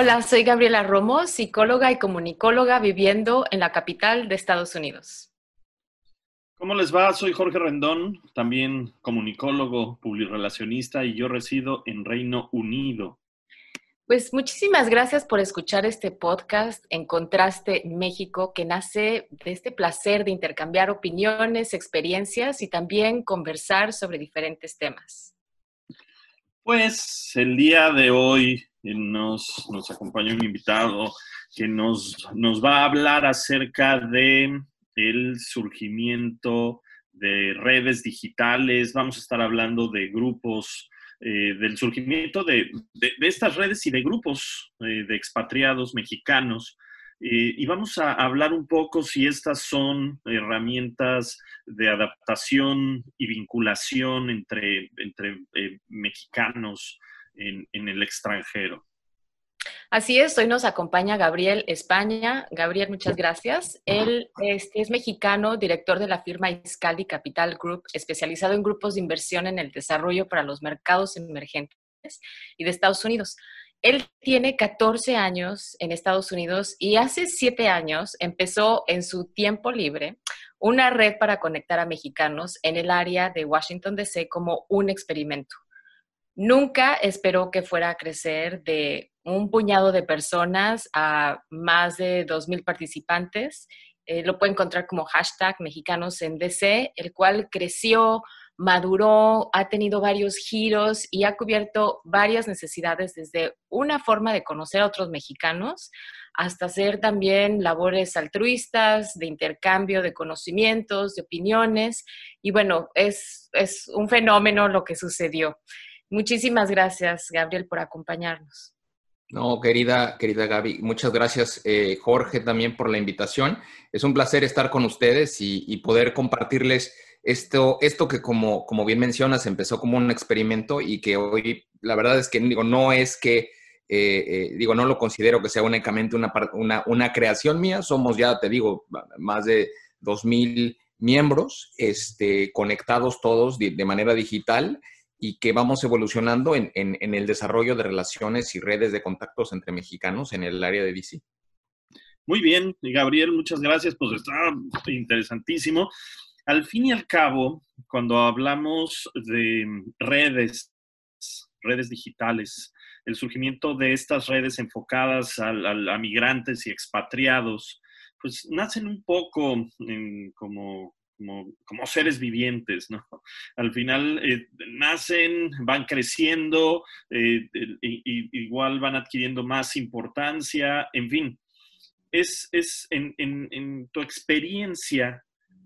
Hola, soy Gabriela Romo, psicóloga y comunicóloga viviendo en la capital de Estados Unidos. ¿Cómo les va? Soy Jorge Rendón, también comunicólogo, publirelacionista y yo resido en Reino Unido. Pues muchísimas gracias por escuchar este podcast en Contraste México, que nace de este placer de intercambiar opiniones, experiencias y también conversar sobre diferentes temas. Pues el día de hoy nos, acompaña un invitado que nos, nos va a hablar acerca de el surgimiento de redes digitales, vamos a estar hablando de grupos, eh, del surgimiento de, estas redes y de grupos eh, de expatriados mexicanos. Eh, y vamos a hablar un poco si estas son herramientas de adaptación y vinculación entre, entre mexicanos en, el extranjero. Así es, hoy nos acompaña Gabriel España. Gabriel, muchas gracias. Él este, es mexicano, director de la firma Iscali Capital Group, especializado en grupos de inversión en el desarrollo para los mercados emergentes y de Estados Unidos. Él tiene 14 años en Estados Unidos y hace 7 años empezó en su tiempo libre una red para conectar a mexicanos en el área de Washington, D.C. como un experimento. Nunca esperó que fuera a crecer de un puñado de personas a más de 2.000 participantes. Eh, lo puede encontrar como hashtag mexicanos en DC, el cual creció, maduró, ha tenido varios giros y ha cubierto varias necesidades desde una forma de conocer a otros mexicanos hasta hacer también labores altruistas, de intercambio de conocimientos, de opiniones. Y bueno, es, es un fenómeno lo que sucedió. Muchísimas gracias, Gabriel, por acompañarnos. No, querida, querida Gaby, muchas gracias, eh, Jorge, también por la invitación. Es un placer estar con ustedes y, poder compartirles esto, esto que, como, como bien mencionas, empezó como un experimento y que hoy, la verdad es que digo, no es que, eh, eh, digo, no lo considero que sea únicamente una, una, una, creación mía. Somos ya, te digo, más de 2.000 miembros este, conectados todos de manera digital y que vamos evolucionando en, el desarrollo de relaciones y redes de contactos entre mexicanos en el área de DC. Muy bien, Gabriel, muchas gracias, pues está interesantísimo. Al fin y al cabo, cuando hablamos de redes, redes digitales, el surgimiento de estas redes enfocadas a, migrantes y expatriados, pues nacen un poco como como, seres vivientes, ¿no? Al final eh, nacen, van creciendo, eh, igual van adquiriendo más importancia, en fin. Es, en, tu experiencia,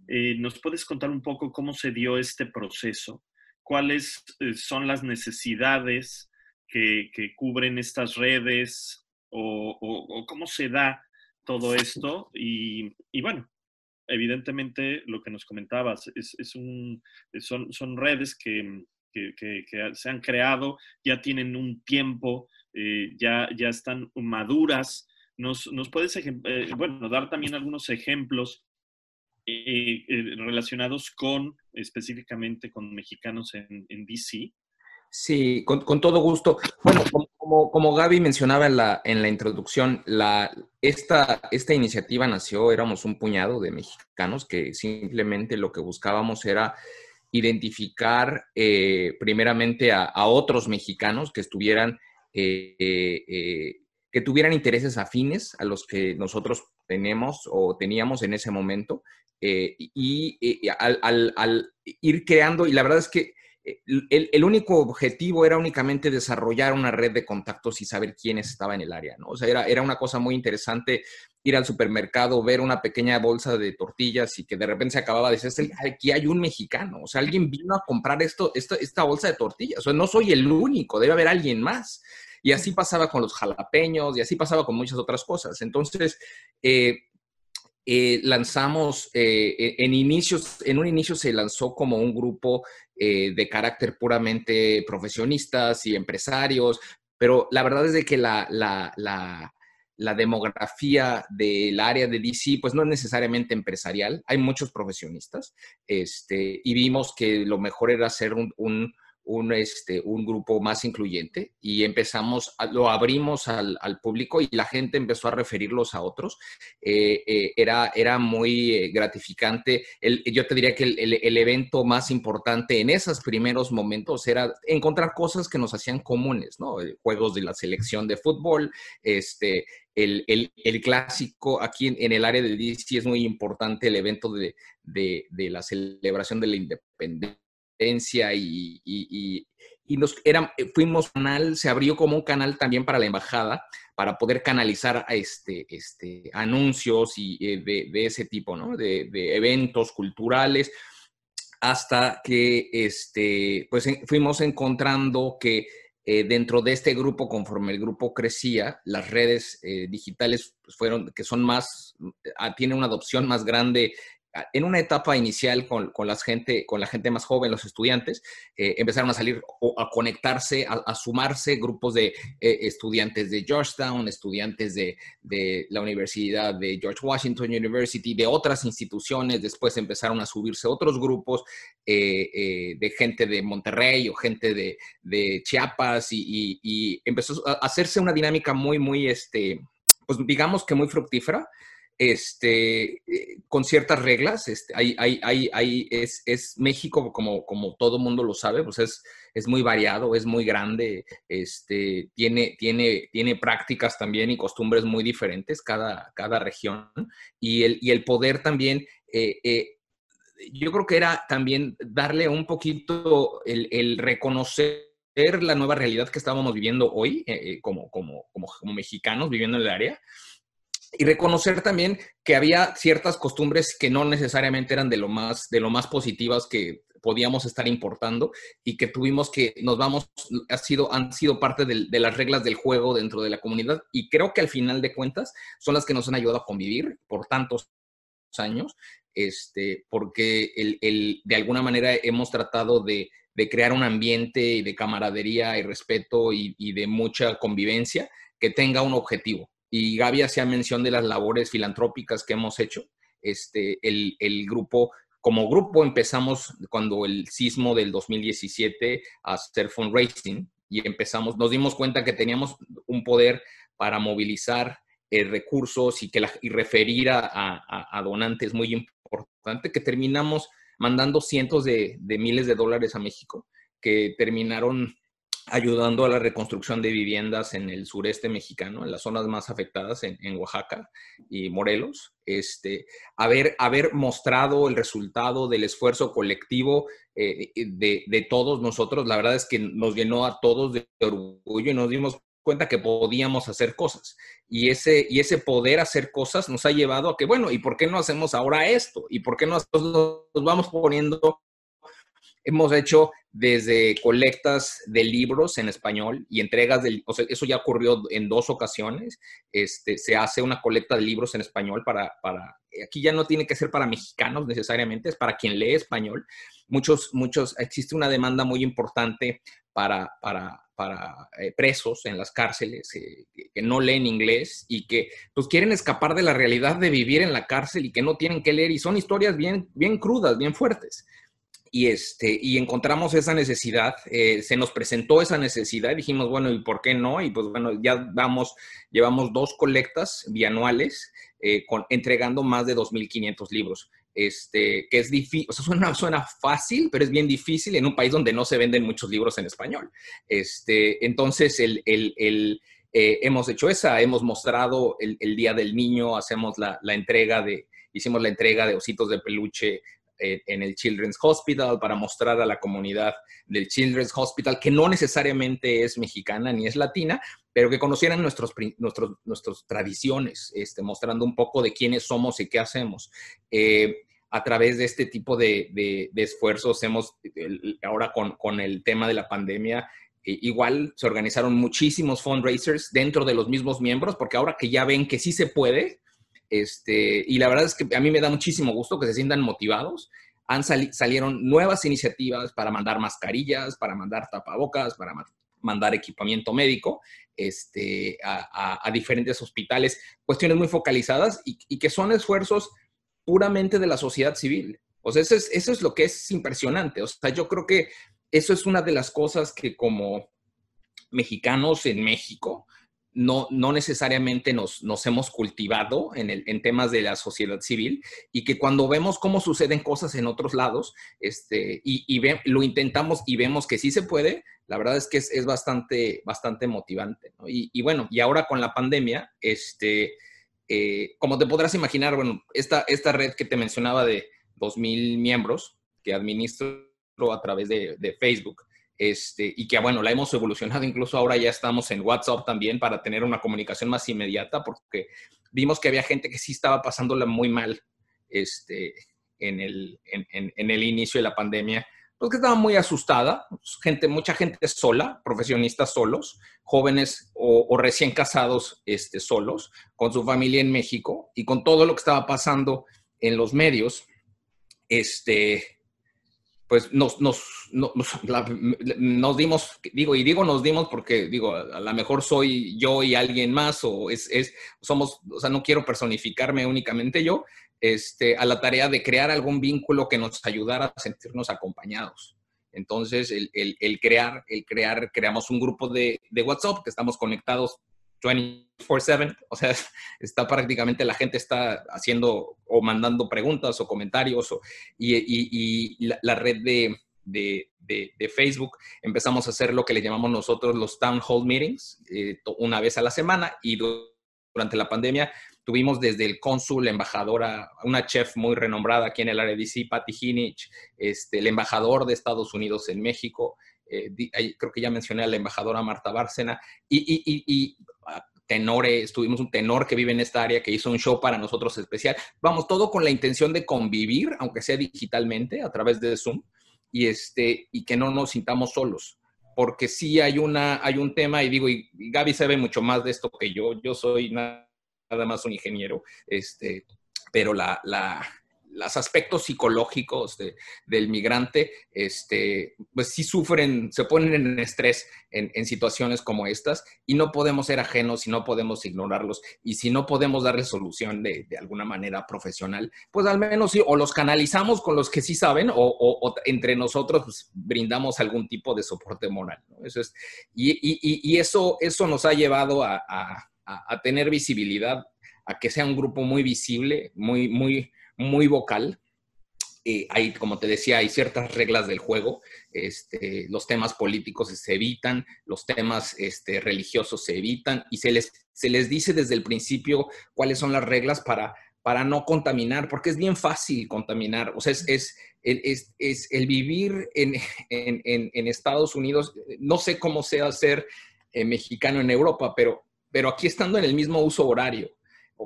eh, ¿nos puedes contar un poco cómo se dio este proceso? ¿Cuáles son las necesidades que, cubren estas redes? O, cómo se da todo esto? Y, y bueno, evidentemente lo que nos comentabas es, un, son, son redes que, se han creado, ya tienen un tiempo, eh, ya, ya están maduras. ¿Nos, puedes eh, bueno, dar también algunos ejemplos eh, relacionados con específicamente con mexicanos en DC? Sí, con, todo gusto. Bueno, como, Gaby mencionaba en la, en la introducción, la, esta, iniciativa nació, éramos un puñado de mexicanos que simplemente lo que buscábamos era identificar eh, primeramente a, otros mexicanos que estuvieran, eh, eh, que tuvieran intereses afines a los que nosotros tenemos o teníamos en ese momento. y, al, al ir creando, y la verdad es que eh, el, único objetivo era únicamente desarrollar una red de contactos y saber quiénes estaban en el área, ¿no? O sea, era, era una cosa muy interesante ir al supermercado, ver una pequeña bolsa de tortillas y que de repente se acababa de decir, aquí hay un mexicano, o sea, alguien vino a comprar esto, esta, esta bolsa de tortillas, o sea, no soy el único, debe haber alguien más. Y así pasaba con los jalapeños y así pasaba con muchas otras cosas. Entonces, eh, eh, lanzamos, eh, en inicios, en un inicio se lanzó como un grupo de carácter puramente profesionistas y empresarios, pero la verdad es de que la, la, la demografía del área de DC, pues no es necesariamente empresarial, hay muchos profesionistas, este, y vimos que lo mejor era hacer un, este, un grupo más incluyente y empezamos, lo abrimos al, público y la gente empezó a referirlos a otros. Eh, eh, era, era muy eh, gratificante. yo te diría que el, evento más importante en esos primeros momentos era encontrar cosas que nos hacían comunes, ¿no? Juegos de la selección de fútbol, este, el, clásico aquí en, el área de DC es muy importante el evento de, de la celebración de la independencia y, nos, era, fuimos canal, se abrió como un canal también para la embajada, para poder canalizar este, este, anuncios y, eh, de, ese tipo, ¿no? De, eventos culturales, hasta que este, pues, fuimos encontrando que eh, dentro de este grupo, conforme el grupo crecía, las redes eh, digitales pues, fueron, que son más, ah, tienen una adopción más grande en una etapa inicial con, la gente, con la gente más joven, los estudiantes, eh, empezaron a salir o a conectarse, a, sumarse grupos de eh, estudiantes de Georgetown, estudiantes de, la Universidad de George Washington University, de otras instituciones. Después empezaron a subirse otros grupos eh, de gente de Monterrey o gente de, Chiapas y, empezó a hacerse una dinámica muy, muy, este, pues digamos que muy fructífera este, eh, con ciertas reglas. Este, es, México, como, como todo mundo lo sabe, pues es, muy variado, es muy grande, este, tiene, prácticas también y costumbres muy diferentes cada, región. Y el, poder también, eh, eh, yo creo que era también darle un poquito el, reconocer la nueva realidad que estábamos viviendo hoy como, como mexicanos viviendo en el área y reconocer también que había ciertas costumbres que no necesariamente eran de lo más, de lo más positivas que podíamos estar importando y que tuvimos que, nos vamos, ha sido, han sido parte de, las reglas del juego dentro de la comunidad y creo que al final de cuentas son las que nos han ayudado a convivir por tantos años, este, porque el, de alguna manera hemos tratado de, crear un ambiente de camaradería y respeto y, y de mucha convivencia que tenga un objetivo y Gaby hacía mención de las labores filantrópicas que hemos hecho. Este, el, el grupo, como grupo empezamos cuando el sismo del 2017 a hacer fundraising y empezamos, nos dimos cuenta que teníamos un poder para movilizar eh, recursos y, que la, y referir a, a, donantes muy importante, que terminamos mandando cientos de, de miles de dólares a México, que terminaron ayudando a la reconstrucción de viviendas en el sureste mexicano, en las zonas más afectadas, en, Oaxaca y Morelos. Este, haber, haber mostrado el resultado del esfuerzo colectivo eh, de, de, todos nosotros, la verdad es que nos llenó a todos de orgullo y nos dimos cuenta que podíamos hacer cosas. Y ese, y ese poder hacer cosas nos ha llevado a que, bueno, ¿y por qué no hacemos ahora esto? ¿Y por qué no nos vamos poniendo Hemos hecho desde colectas de libros en español y entregas de, o sea, eso ya ocurrió en dos ocasiones. Este, se hace una colecta de libros en español para, para, aquí ya no tiene que ser para mexicanos necesariamente, es para quien lee español. Muchos, muchos, existe una demanda muy importante para, para, para eh, presos en las cárceles eh, que no leen inglés y que pues quieren escapar de la realidad de vivir en la cárcel y que no tienen que leer y son historias bien, bien crudas, bien fuertes y, este, y encontramos esa necesidad, eh, se nos presentó esa necesidad dijimos, bueno, ¿y por qué no? Y pues bueno, ya vamos, llevamos dos colectas bianuales eh, con, entregando más de 2.500 libros. Este, que es difícil, o sea, suena, fácil, pero es bien difícil en un país donde no se venden muchos libros en español. Este, entonces, el, el eh, hemos hecho esa, hemos mostrado el, el Día del Niño, hacemos la, la, entrega de, hicimos la entrega de ositos de peluche en el Children's Hospital para mostrar a la comunidad del Children's Hospital, que no necesariamente es mexicana ni es latina, pero que conocieran nuestros, nuestros, nuestras tradiciones, este, mostrando un poco de quiénes somos y qué hacemos. Eh, a través de este tipo de, de, esfuerzos hemos, ahora con, con, el tema de la pandemia, igual se organizaron muchísimos fundraisers dentro de los mismos miembros, porque ahora que ya ven que sí se puede, este, y la verdad es que a mí me da muchísimo gusto que se sientan motivados. Han salieron nuevas iniciativas para mandar mascarillas, para mandar tapabocas, para mandar equipamiento médico este, a, diferentes hospitales, cuestiones muy focalizadas y, que son esfuerzos puramente de la sociedad civil. O sea, eso es, eso es lo que es impresionante. O sea, yo creo que eso es una de las cosas que como mexicanos en México no, no necesariamente nos, nos hemos cultivado en, el, en temas de la sociedad civil y que cuando vemos cómo suceden cosas en otros lados este, y, y lo intentamos y vemos que sí se puede, la verdad es que es, bastante, bastante motivante. Y, y, bueno, y ahora con la pandemia, este, eh, como te podrás imaginar, bueno, esta, esta red que te mencionaba de 2.000 miembros que administro a través de, Facebook. Este, y que bueno, la hemos evolucionado, incluso ahora ya estamos en WhatsApp también para tener una comunicación más inmediata, porque vimos que había gente que sí estaba pasándola muy mal este, en, el, en, el inicio de la pandemia, porque estaba muy asustada, gente, mucha gente sola, profesionistas solos, jóvenes o, o, recién casados este, solos, con su familia en México y con todo lo que estaba pasando en los medios, este, pues nos, nos, nos, dimos, digo, y digo nos dimos porque, digo, a, lo mejor soy yo y alguien más, o es, es, somos, o sea, no quiero personificarme únicamente yo, este, a la tarea de crear algún vínculo que nos ayudara a sentirnos acompañados. Entonces, el, el, el crear, el crear, creamos un grupo de, de WhatsApp que estamos conectados 24/7, o sea, está prácticamente la gente está haciendo o mandando preguntas o comentarios y, la, red de, Facebook empezamos a hacer lo que le llamamos nosotros los town hall meetings eh, una vez a la semana y durante la pandemia tuvimos desde el cónsul, embajadora, una chef muy renombrada aquí en el área de DC, Patty Hinich, este, el embajador de Estados Unidos en México, eh, creo que ya mencioné a la embajadora Marta Bárcena, y, tenores, tuvimos un tenor que vive en esta área que hizo un show para nosotros especial. Vamos, todo con la intención de convivir, aunque sea digitalmente, a través de Zoom, y, este, y que no nos sintamos solos. Porque sí hay, una, hay un tema, y digo, y, Gaby sabe mucho más de esto que yo, yo soy nada, más un ingeniero, este, pero la, la, los aspectos psicológicos del migrante, este, pues sí sufren, se ponen en estrés en, situaciones como estas y no podemos ser ajenos y no podemos ignorarlos. Y si no podemos darle solución de, alguna manera profesional, pues al menos sí, o los canalizamos con los que sí saben o, entre nosotros pues, brindamos algún tipo de soporte moral. Eso es, y, eso, eso nos ha llevado a, a tener visibilidad, a que sea un grupo muy visible, muy, muy muy vocal. Eh, hay, como te decía, hay ciertas reglas del juego. Este, los temas políticos se evitan, los temas este, religiosos se evitan y se les, se les dice desde el principio cuáles son las reglas para, para no contaminar, porque es bien fácil contaminar. O sea, es, es, es, el vivir en, en, en, Estados Unidos, no sé cómo sea ser eh, mexicano en Europa, pero, pero aquí estando en el mismo uso horario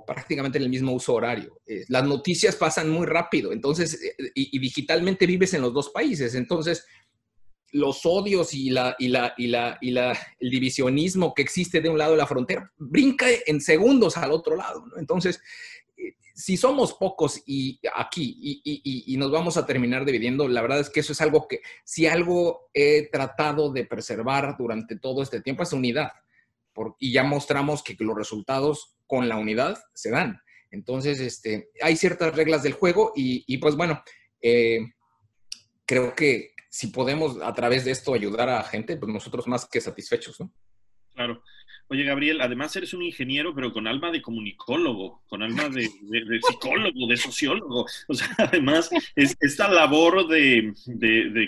prácticamente en el mismo uso horario. Eh, las noticias pasan muy rápido, entonces, eh, y, digitalmente vives en los dos países, entonces los odios y, la, y, la, y, la, y la, el divisionismo que existe de un lado de la frontera brinca en segundos al otro lado. Entonces, eh, si somos pocos y aquí y, y, nos vamos a terminar dividiendo, la verdad es que eso es algo que, si algo he tratado de preservar durante todo este tiempo, es unidad. y ya mostramos que los resultados con la unidad se dan. Entonces, este, hay ciertas reglas del juego y, pues bueno, eh, creo que si podemos a través de esto ayudar a gente, pues nosotros más que satisfechos, ¿no? Claro. Oye, Gabriel, además eres un ingeniero, pero con alma de comunicólogo, con alma de, psicólogo, de sociólogo. O sea, además, es, esta labor de,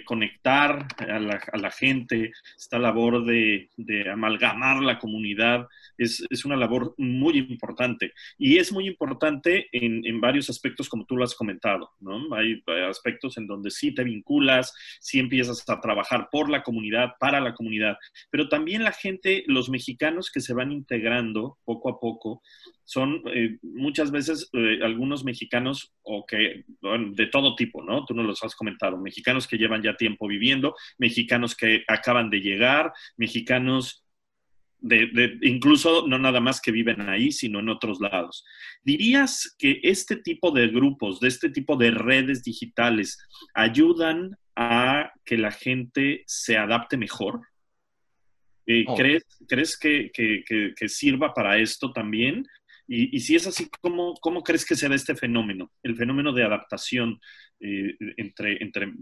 conectar a la, gente, esta labor de, amalgamar la comunidad, es, una labor muy importante. Y es muy importante en, varios aspectos, como tú lo has comentado, ¿no? Hay, aspectos en donde sí te vinculas, sí empiezas a trabajar por la comunidad, para la comunidad, pero también la gente, los mexicanos, que se van integrando poco a poco son eh, muchas veces eh, algunos mexicanos o que, de todo tipo, ¿no? Tú nos los has comentado, mexicanos que llevan ya tiempo viviendo, mexicanos que acaban de llegar, mexicanos de, incluso no nada más que viven ahí, sino en otros lados. ¿Dirías que este tipo de grupos, de este tipo de redes digitales, ayudan a que la gente se adapte mejor? Eh, oh. ¿Crees, ¿crees que, sirva para esto también? Y, si es así, ¿cómo, ¿cómo, crees que se da este fenómeno, el fenómeno de adaptación eh, entre, entre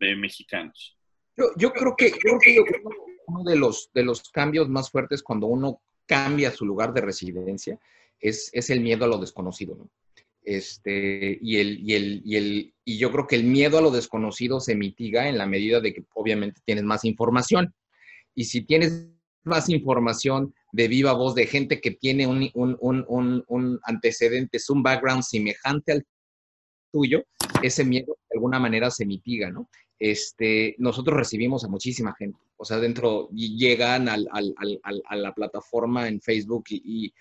eh, mexicanos? Yo, creo que, uno de los, de los cambios más fuertes cuando uno cambia su lugar de residencia es, es el miedo a lo desconocido, ¿no? Este, y, el, y, el, y, el, y yo creo que el miedo a lo desconocido se mitiga en la medida de que obviamente tienes más información. Y si tienes más información de viva voz de gente que tiene un, un, un, un antecedente, un background semejante al tuyo, ese miedo de alguna manera se mitiga, ¿no? Este, nosotros recibimos a muchísima gente, o sea, dentro, llegan al, al, al, a la plataforma en Facebook y,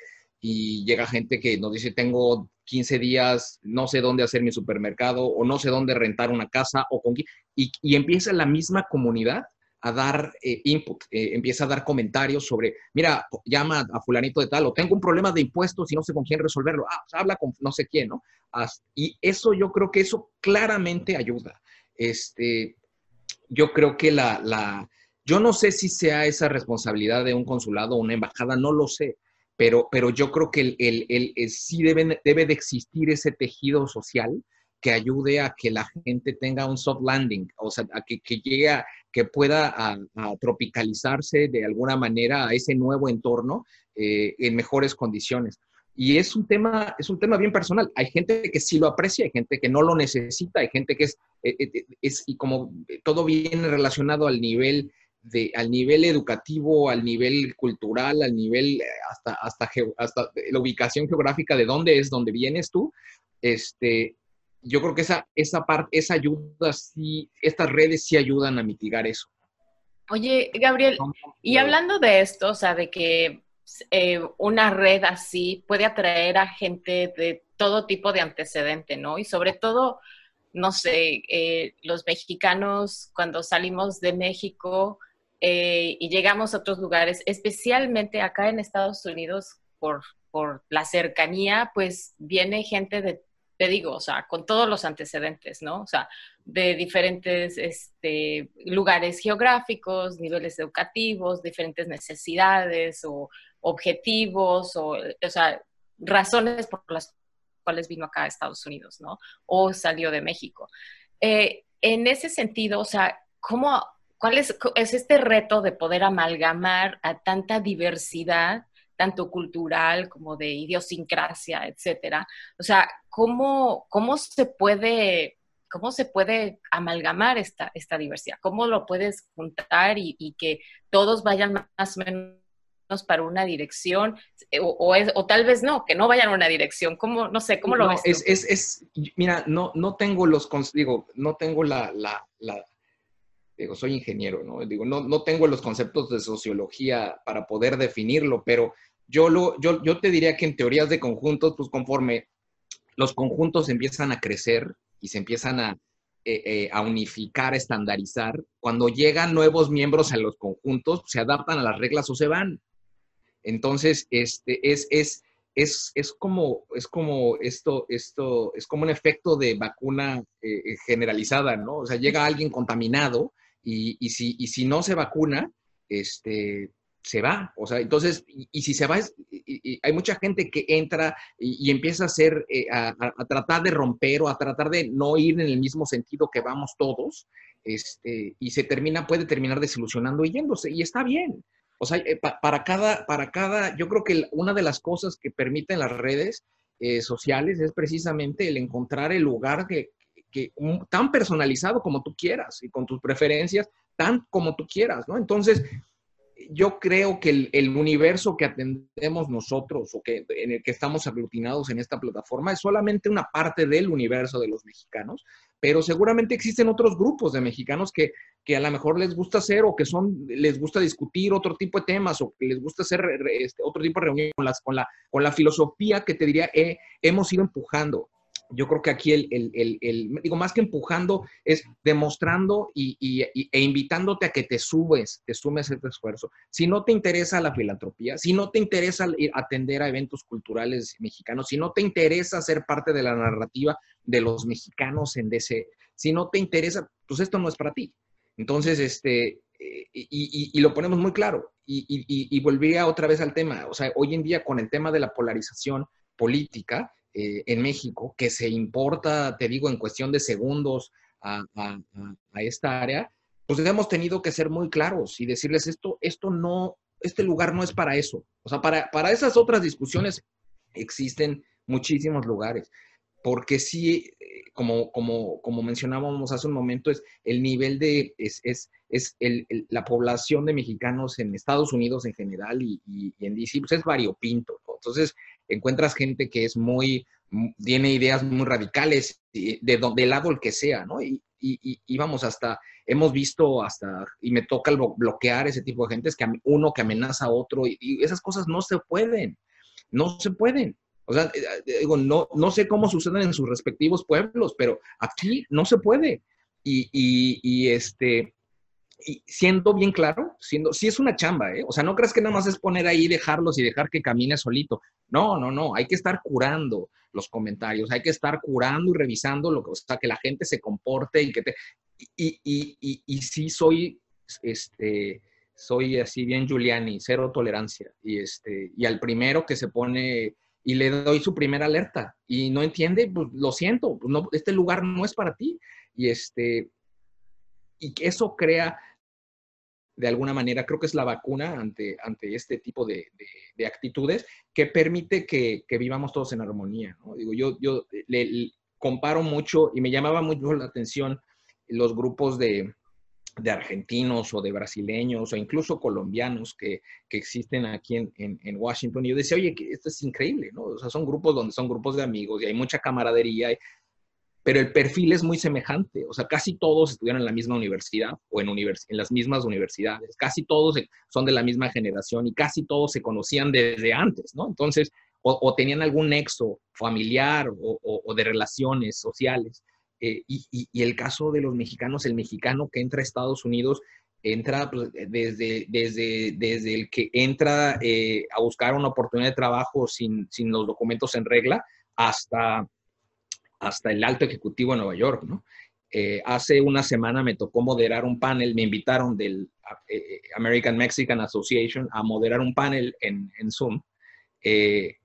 y, llega gente que nos dice, tengo 15 días, no sé dónde hacer mi supermercado o no sé dónde rentar una casa o con y, y empieza la misma comunidad a dar eh, input, eh, empieza a dar comentarios sobre, mira, llama a fulanito de tal, o tengo un problema de impuestos y no sé con quién resolverlo, ah, pues habla con no sé quién, ¿no? y eso yo creo que eso claramente ayuda. Este, yo creo que la, la, yo no sé si sea esa responsabilidad de un consulado o una embajada, no lo sé, pero, pero yo creo que el, el, el, sí debe, debe de existir ese tejido social que ayude a que la gente tenga un soft landing, o sea, a que, que llegue a, que pueda tropicalizarse de alguna manera a ese nuevo entorno eh, en mejores condiciones. Y es un tema, es un tema bien personal. Hay gente que sí lo aprecia, hay gente que no lo necesita, hay gente que es, eh, eh, es y como todo viene relacionado al nivel de, al nivel educativo, al nivel cultural, al nivel hasta, hasta, hasta la ubicación geográfica de dónde es, dónde vienes tú, este, yo creo que esa, esa parte, esa ayuda, sí, estas redes sí ayudan a mitigar eso. Oye, Gabriel, y hablando de esto, o sea, de que eh, una red así puede atraer a gente de todo tipo de antecedente, ¿no? Y sobre todo, no sé, eh, los mexicanos cuando salimos de México eh, y llegamos a otros lugares, especialmente acá en Estados Unidos, por, por la cercanía, pues viene gente de te digo, o sea, con todos los antecedentes, ¿no? O sea, de diferentes este, lugares geográficos, niveles educativos, diferentes necesidades o objetivos, o, o sea, razones por las cuales vino acá a Estados Unidos, ¿no? O salió de México. Eh, en ese sentido, o sea, ¿cómo, ¿cuál es, es este reto de poder amalgamar a tanta diversidad tanto cultural como de idiosincrasia, etcétera. O sea, ¿cómo, cómo se puede cómo se puede amalgamar esta, esta diversidad, cómo lo puedes juntar y, que todos vayan más o menos para una dirección, eh, o, o, tal vez no, que no vayan a una dirección, ¿cómo, no sé, cómo lo ves? Es, es, es, mira, no, no tengo los, digo, no tengo la, la, la, digo, soy ingeniero, ¿no? Digo, no, no tengo los conceptos de sociología para poder definirlo, pero yo, lo, yo, yo te diría que en teorías de conjuntos, pues conforme los conjuntos empiezan a crecer y se empiezan a, eh, eh, a unificar, a estandarizar, cuando llegan nuevos miembros a los conjuntos, se adaptan a las reglas o se van. Entonces, este, es, es, es, es, como, es como esto, esto, es como un efecto de vacuna eh, generalizada, ¿no? O sea, llega alguien contaminado y, si no se vacuna, este, se va. O sea, entonces, y, si se va, hay mucha gente que entra y, empieza a hacer, eh, a, tratar de romper o a tratar de no ir en el mismo sentido que vamos todos, este, y se termina, puede terminar desilusionando y yéndose, y está bien. O sea, eh, para, cada, para cada, yo creo que una de las cosas que permiten las redes eh, sociales es precisamente el encontrar el lugar que, que tan personalizado como tú quieras y con tus preferencias tan como tú quieras, ¿no? Entonces, yo creo que el, universo que atendemos nosotros o que en el que estamos aglutinados en esta plataforma es solamente una parte del universo de los mexicanos, pero seguramente existen otros grupos de mexicanos que, que a lo mejor les gusta hacer o que son, les gusta discutir otro tipo de temas o que les gusta hacer este, otro tipo de reuniones con, las, con, la, con la filosofía que te diría eh, hemos ido empujando yo creo que aquí el, el, el, digo, más que empujando, es demostrando y, y, e invitándote a que te subes, te sumes a este esfuerzo. Si no te interesa la filantropía, si no te interesa atender a eventos culturales mexicanos, si no te interesa ser parte de la narrativa de los mexicanos en DC, si no te interesa, pues esto no es para ti. Entonces, este, eh, y, y, lo ponemos muy claro. Y, y, volvería otra vez al tema. O sea, hoy en día con el tema de la polarización política, eh, en México, que se importa, te digo, en cuestión de segundos a, esta área, pues hemos tenido que ser muy claros y decirles esto, esto no, este lugar no es para eso. O sea, para, para esas otras discusiones existen muchísimos lugares, porque sí, eh, como, como, como mencionábamos hace un momento, es el nivel de, es, es, es el, la población de mexicanos en Estados Unidos en general y, en DC, pues es variopinto. Entonces, encuentras gente que es muy, tiene ideas muy radicales, de donde, lado el que sea, ¿no? Y, y, vamos, hasta, hemos visto hasta, y me toca bloquear ese tipo de gente, es que uno que amenaza a otro, y, esas cosas no se pueden, no se pueden. O sea, eh, eh, digo, no, no sé cómo suceden en sus respectivos pueblos, pero aquí no se puede. Y, y este, y siendo bien claro, siendo, sí es una chamba, ¿eh? O sea, no crees que nada más es poner ahí, dejarlos y dejar que camine solito. No, no, no, hay que estar curando los comentarios, hay que estar curando y revisando lo que, o sea, que la gente se comporte y que te... Y, y, y, sí soy, este, soy así bien Giuliani, cero tolerancia. Y, este, y al primero que se pone y le doy su primera alerta y no entiende, pues lo siento, pues, no, este lugar no es para ti. Y, este, y que eso crea de alguna manera, creo que es la vacuna ante, ante este tipo de, de, actitudes que permite que, que, vivamos todos en armonía. Digo, yo, yo le, comparo mucho y me llamaba mucho la atención los grupos de, de argentinos o de brasileños o incluso colombianos que, que existen aquí en, en, en, Washington. Y yo decía, oye, que esto es increíble, ¿no? O sea, son grupos donde son grupos de amigos y hay mucha camaradería pero el perfil es muy semejante. O sea, casi todos estudiaron en la misma universidad o en, en las mismas universidades. Casi todos son de la misma generación y casi todos se conocían desde antes, ¿no? Entonces, o, tenían algún nexo familiar o, de relaciones sociales. Eh, y, el caso de los mexicanos, el mexicano que entra a Estados Unidos, entra pues, desde, desde, desde el que entra eh, a buscar una oportunidad de trabajo sin, sin los documentos en regla hasta hasta el alto ejecutivo de Nueva York, ¿no? Eh, hace una semana me tocó moderar un panel, me invitaron del eh, eh, American Mexican Association a moderar un panel en, Zoom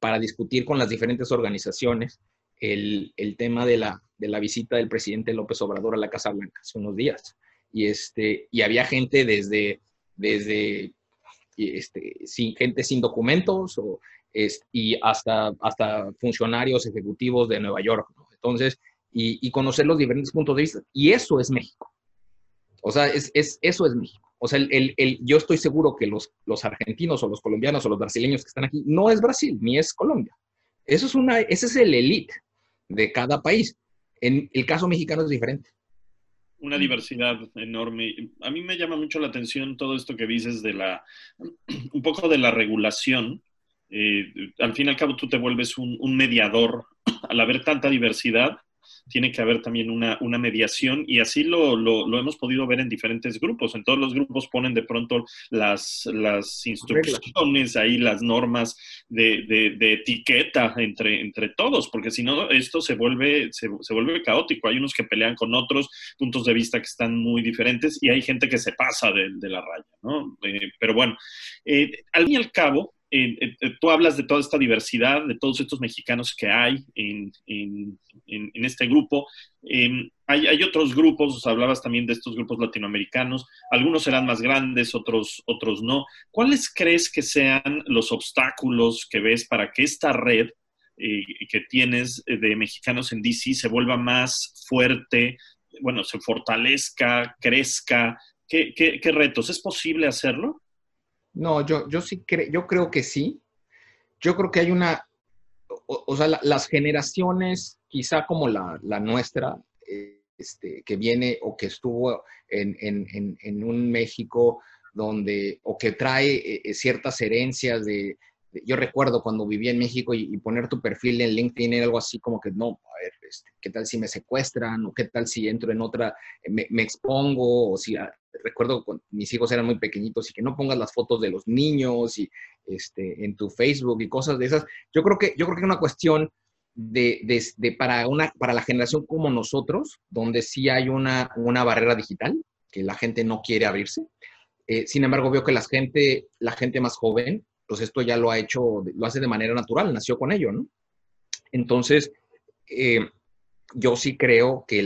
para discutir con las diferentes organizaciones el, tema de la, visita del presidente López Obrador a la Casa Blanca hace unos días. Y, este, y había gente desde, desde este, sin, gente sin documentos o, y hasta, hasta funcionarios ejecutivos de Nueva York. ¿no? Entonces, y, conocer los diferentes puntos de vista. Y eso es México. O sea, es, es eso es México. O sea, el, yo estoy seguro que los, los argentinos o los colombianos o los brasileños que están aquí no es Brasil ni es Colombia. Eso es una, ese es el elite de cada país. En el caso mexicano es diferente. Una diversidad enorme. A mí me llama mucho la atención todo esto que dices de la, un poco de la regulación. Eh, al fin y al cabo tú te vuelves un, mediador al haber tanta diversidad, tiene que haber también una, mediación y así lo, hemos podido ver en diferentes grupos. En todos los grupos ponen de pronto las, instrucciones, ahí las normas de, etiqueta entre, todos, porque si no, esto se vuelve, se, vuelve caótico. Hay unos que pelean con otros puntos de vista que están muy diferentes y hay gente que se pasa de, la raya, ¿no? Eh, pero bueno, eh, al fin y al cabo, tú hablas de toda esta diversidad, de todos estos mexicanos que hay en, este grupo. Em, hay, otros grupos, hablabas también de estos grupos latinoamericanos, algunos serán más grandes, otros, otros no. ¿Cuáles crees que sean los obstáculos que ves para que esta red eh, que tienes de mexicanos en DC se vuelva más fuerte, bueno, se fortalezca, crezca? qué retos? ¿Es posible hacerlo? No, yo, yo sí creo, yo creo que sí. Yo creo que hay una, o, sea, las generaciones, quizá como la, la nuestra, este, que viene o que estuvo en, en, en, un México donde, o que trae eh, ciertas herencias de, yo recuerdo cuando vivía en México y, poner tu perfil en LinkedIn algo así como que, no, a ver, este, ¿qué tal si me secuestran? ¿O qué tal si entro en otra, me, me expongo? O si, ah, recuerdo cuando mis hijos eran muy pequeñitos y que no pongas las fotos de los niños y, este, en tu Facebook y cosas de esas. Yo creo que, yo creo que es una cuestión de, de, para, una, para la generación como nosotros, donde sí hay una, una barrera digital, que la gente no quiere abrirse. Eh, sin embargo, veo que la gente, la gente más joven, pues esto ya lo ha hecho, lo hace de manera natural, nació con ello, ¿no? Entonces, eh, yo sí creo que,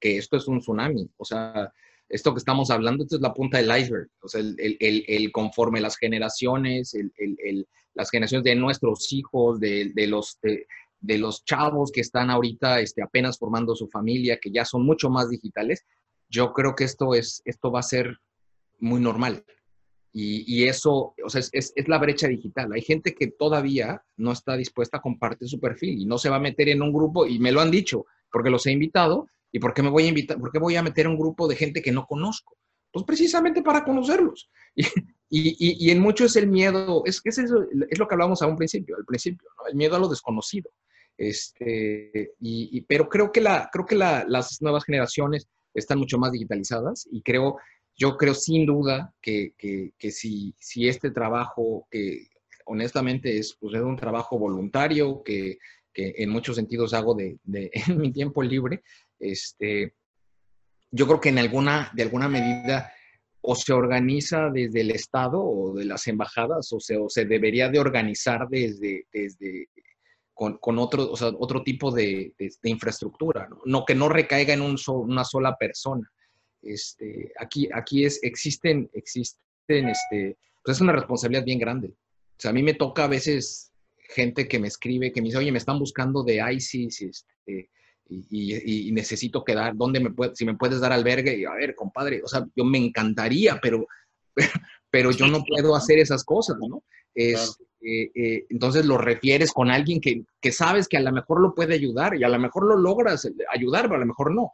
esto es un tsunami. O sea, esto que estamos hablando, esto es la punta del iceberg. O sea, el, conforme las generaciones, las generaciones de nuestros hijos, de, los chavos que están ahorita este, apenas formando su familia, que ya son mucho más digitales, yo creo que esto, es, esto va a ser muy normal. Y, eso, o sea, es, es, la brecha digital. Hay gente que todavía no está dispuesta a compartir su perfil y no se va a meter en un grupo, y me lo han dicho, porque los he invitado, ¿Y por qué me voy a invitar? ¿Por qué voy a meter un grupo de gente que no conozco? Pues precisamente para conocerlos. Y, y, y en mucho es el miedo, es, es, es, lo que hablábamos a un principio, al principio, el miedo a lo desconocido. Este, y, pero creo que, la, creo que la, las nuevas generaciones están mucho más digitalizadas y creo, yo creo sin duda que, que, que si, si este trabajo, que honestamente es, pues es un trabajo voluntario, que, que en muchos sentidos hago de, de, en mi tiempo libre, este, yo creo que en alguna, de alguna medida o se organiza desde el Estado o de las embajadas o se, o se debería de organizar desde, desde con, con otro, o sea, otro tipo de, de, infraestructura, ¿no? que no recaiga en un una sola persona. Este, aquí, aquí es, existen, existen, este, pues es una responsabilidad bien grande. O sea, a mí me toca a veces gente que me escribe, que me dice, oye, me están buscando de ISIS, este, y, necesito quedar, ¿dónde me puede, si me puedes dar albergue? Y a ver, compadre, o sea, yo me encantaría, pero, pero yo no puedo hacer esas cosas, ¿no? Es, eh, eh, entonces lo refieres con alguien que, que, sabes que a lo mejor lo puede ayudar y a lo mejor lo logras ayudar, pero a lo mejor no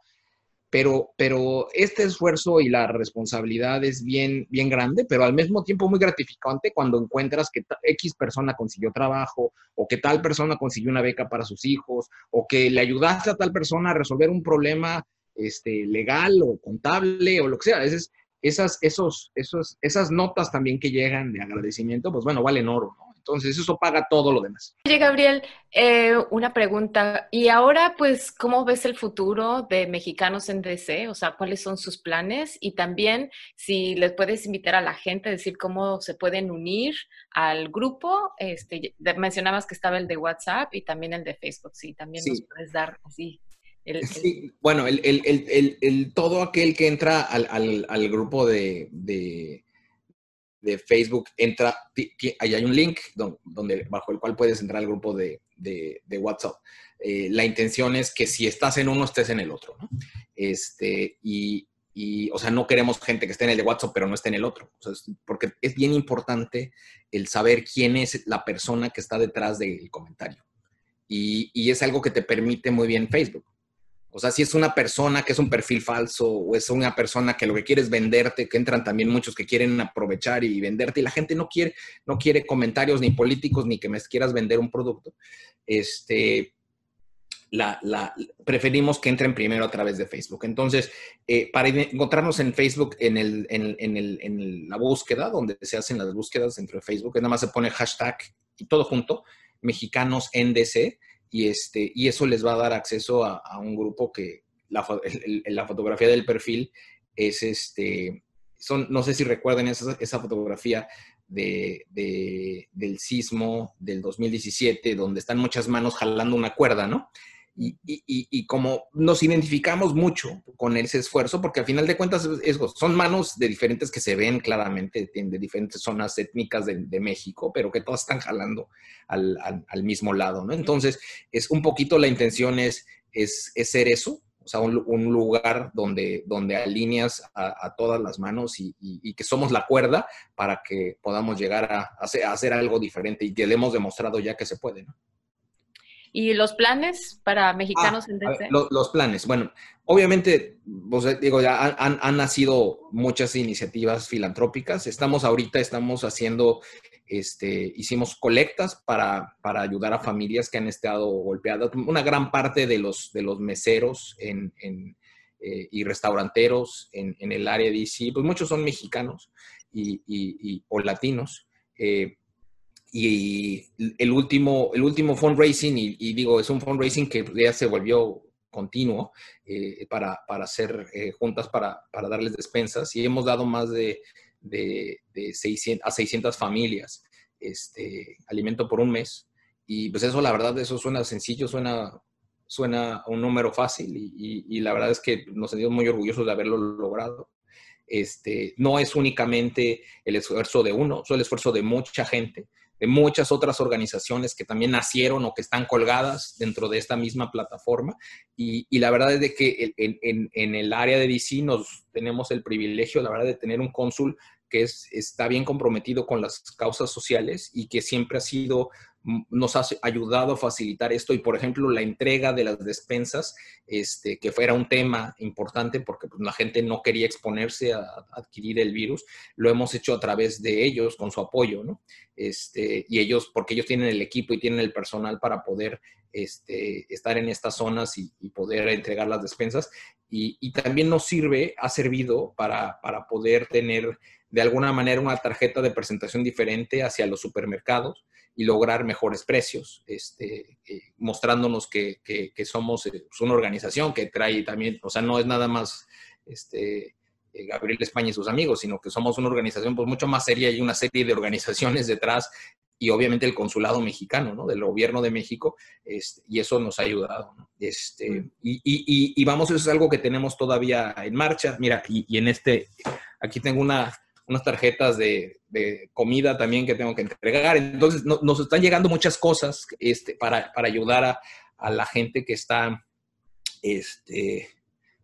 pero, pero este esfuerzo y la responsabilidad es bien, bien grande, pero al mismo tiempo muy gratificante cuando encuentras que X persona consiguió trabajo o que tal persona consiguió una beca para sus hijos o que le ayudaste a tal persona a resolver un problema este, legal o contable o lo que sea. Es, esas, esos, esos, esas notas también que llegan de agradecimiento, pues bueno, valen oro, ¿no? Entonces, eso paga todo lo demás. Oye, Gabriel, eh, una pregunta. ¿Y ahora, pues, cómo ves el futuro de mexicanos en DC? O sea, ¿cuáles son sus planes? Y también, si les puedes invitar a la gente a decir cómo se pueden unir al grupo. Este, mencionabas que estaba el de WhatsApp y también el de Facebook. Sí, también sí. nos puedes dar así. El, el... Sí, bueno, el, todo aquel que entra al, al, al grupo de, de de Facebook, entra, ahí hay un link donde, bajo el cual puedes entrar al grupo de, de, WhatsApp. Eh, la intención es que si estás en uno, estés en el otro, ¿no? Este, y, y, o sea, no queremos gente que esté en el de WhatsApp, pero no esté en el otro. Porque es bien importante el saber quién es la persona que está detrás del comentario. Y, y es algo que te permite muy bien Facebook. O sea, si es una persona que es un perfil falso o es una persona que lo que quiere es venderte, que entran también muchos que quieren aprovechar y venderte y la gente no quiere, no quiere comentarios ni políticos ni que me quieras vender un producto. Este, la, preferimos que entren primero a través de Facebook. Entonces, eh, para encontrarnos en Facebook, en, el, en, en, el, en, la búsqueda, donde se hacen las búsquedas dentro de Facebook, nada más se pone hashtag y todo junto, mexicanos NDC, y, este, y eso les va a dar acceso a, a un grupo que la, la, fotografía del perfil es este, son, no sé si recuerden esa, esa fotografía de, de, del sismo del 2017, donde están muchas manos jalando una cuerda, ¿no? Y, y, y, como nos identificamos mucho con ese esfuerzo, porque al final de cuentas es, son manos de diferentes que se ven claramente de diferentes zonas étnicas de, de México, pero que todas están jalando al, al, al, mismo lado, ¿no? Entonces, es un poquito la intención es, es, es ser eso, o sea, un, lugar donde, donde alineas a, todas las manos y, que somos la cuerda para que podamos llegar a, hacer, algo diferente y que le hemos demostrado ya que se puede. ¿no? ¿Y los planes para mexicanos ah, en DC? los planes, bueno, obviamente, pues, digo, ya han, han, nacido muchas iniciativas filantrópicas. Estamos ahorita, estamos haciendo este, hicimos colectas para, para, ayudar a familias que han estado golpeadas. Una gran parte de los, de los meseros en, eh, y restauranteros en, en, el área de DC, pues muchos son mexicanos y, y, o latinos. Eh, y el último, el último fundraising, y, digo, es un fundraising que ya se volvió continuo eh, para, para, hacer juntas para, para darles despensas y hemos dado más de de, 600, a 600 familias este, alimento por un mes. Y pues eso, la verdad, eso suena sencillo, suena, suena un número fácil y, la verdad es que nos sentimos muy orgullosos de haberlo logrado. Este, no es únicamente el esfuerzo de uno, es el esfuerzo de mucha gente, de muchas otras organizaciones que también nacieron o que están colgadas dentro de esta misma plataforma. Y, la verdad es de que en, en, el área de DC nos tenemos el privilegio, la verdad, de tener un cónsul que es, está bien comprometido con las causas sociales y que siempre ha sido nos ha ayudado a facilitar esto y, por ejemplo, la entrega de las despensas, este, que fuera un tema importante porque pues, la gente no quería exponerse a, adquirir el virus, lo hemos hecho a través de ellos, con su apoyo, ¿no? Este, y ellos, porque ellos tienen el equipo y tienen el personal para poder este, estar en estas zonas y, poder entregar las despensas. Y, también nos sirve, ha servido para, para poder tener de alguna manera una tarjeta de presentación diferente hacia los supermercados y lograr mejores precios, este, eh, mostrándonos que, somos eh, pues, una organización que trae también, o sea, no es nada más este, eh, Gabriel España y sus amigos, sino que somos una organización pues, mucho más seria y una serie de organizaciones detrás y obviamente el consulado mexicano, ¿no? Del gobierno de México, este, y eso nos ha ayudado, Este, mm. y, y, vamos, eso es algo que tenemos todavía en marcha. Mira, y, y en este, aquí tengo una, unas tarjetas de, comida también que tengo que entregar. Entonces, nos están llegando muchas cosas este, para, ayudar a, la gente que está este,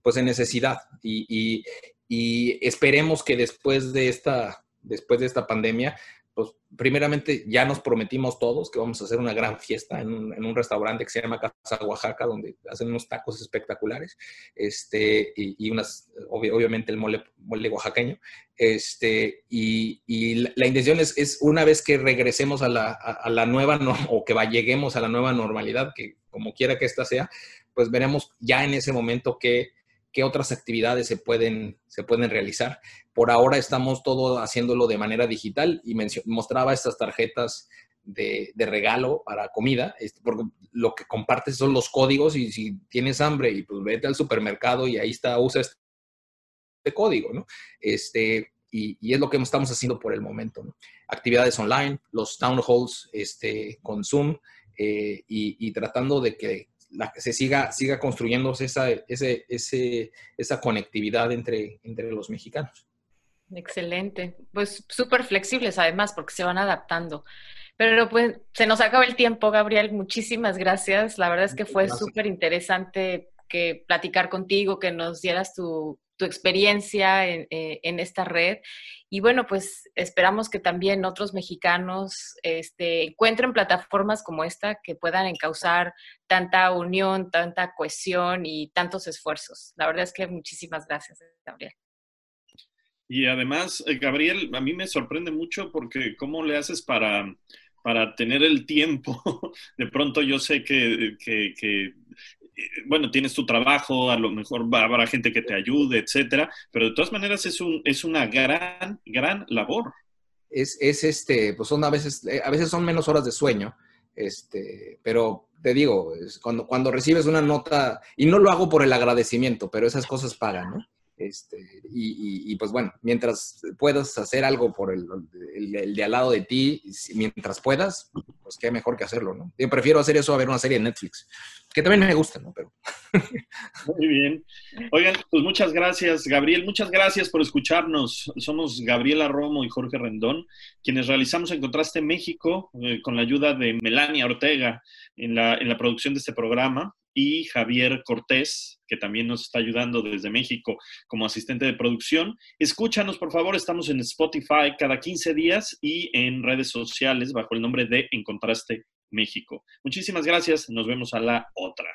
pues en necesidad. Y, y, esperemos que después de esta, después de esta pandemia, pues primeramente ya nos prometimos todos que vamos a hacer una gran fiesta en un, restaurante que se llama Casa Oaxaca, donde hacen unos tacos espectaculares, este, y, unas, obviamente el mole, mole oaxaqueño, este, y, la, intención es, es, una vez que regresemos a la, a, la nueva, o que va, lleguemos a la nueva normalidad, que como quiera que esta sea, pues veremos ya en ese momento qué, qué otras actividades se pueden, se pueden realizar. Por ahora estamos todo haciéndolo de manera digital y mostraba estas tarjetas de, regalo para comida, este, porque lo que compartes son los códigos y si tienes hambre y pues vete al supermercado y ahí está, usa este código, ¿no? Este, y, es lo que estamos haciendo por el momento. Actividades online, los town halls este, con Zoom eh, y, tratando de que se siga, siga construyéndose esa, ese, ese, esa conectividad entre, entre los mexicanos. Excelente. Pues súper flexibles además porque se van adaptando. Pero pues se nos acaba el tiempo, Gabriel. Muchísimas gracias. La verdad es que fue súper interesante que platicar contigo, que nos dieras tu, tu experiencia en, eh, en, esta red. Y bueno, pues esperamos que también otros mexicanos este, encuentren plataformas como esta que puedan encauzar tanta unión, tanta cohesión y tantos esfuerzos. La verdad es que muchísimas gracias, Gabriel. Y además, eh, Gabriel, a mí me sorprende mucho porque cómo le haces para, para tener el tiempo. De pronto yo sé que, que, que bueno, tienes tu trabajo, a lo mejor habrá gente que te ayude, etcétera, pero de todas maneras es, un, es una gran, gran labor. Es, es este, pues son a veces, eh, a veces son menos horas de sueño, este, pero te digo, cuando, cuando recibes una nota, y no lo hago por el agradecimiento, pero esas cosas pagan, ¿no? Este, y, pues bueno, mientras puedas hacer algo por el, el, de al lado de ti, mientras puedas, pues qué mejor que hacerlo, ¿no? Yo prefiero hacer eso a ver una serie de Netflix, que también me gusta, ¿no? Pero... Muy bien. Oigan, pues muchas gracias, Gabriel. Muchas gracias por escucharnos. Somos Gabriela Romo y Jorge Rendón, quienes realizamos en Contraste México eh, con la ayuda de Melania Ortega en la, en la producción de este programa. Y Javier Cortés, que también nos está ayudando desde México como asistente de producción. Escúchanos, por favor, estamos en Spotify cada 15 días y en redes sociales bajo el nombre de Encontraste México. Muchísimas gracias, nos vemos a la otra.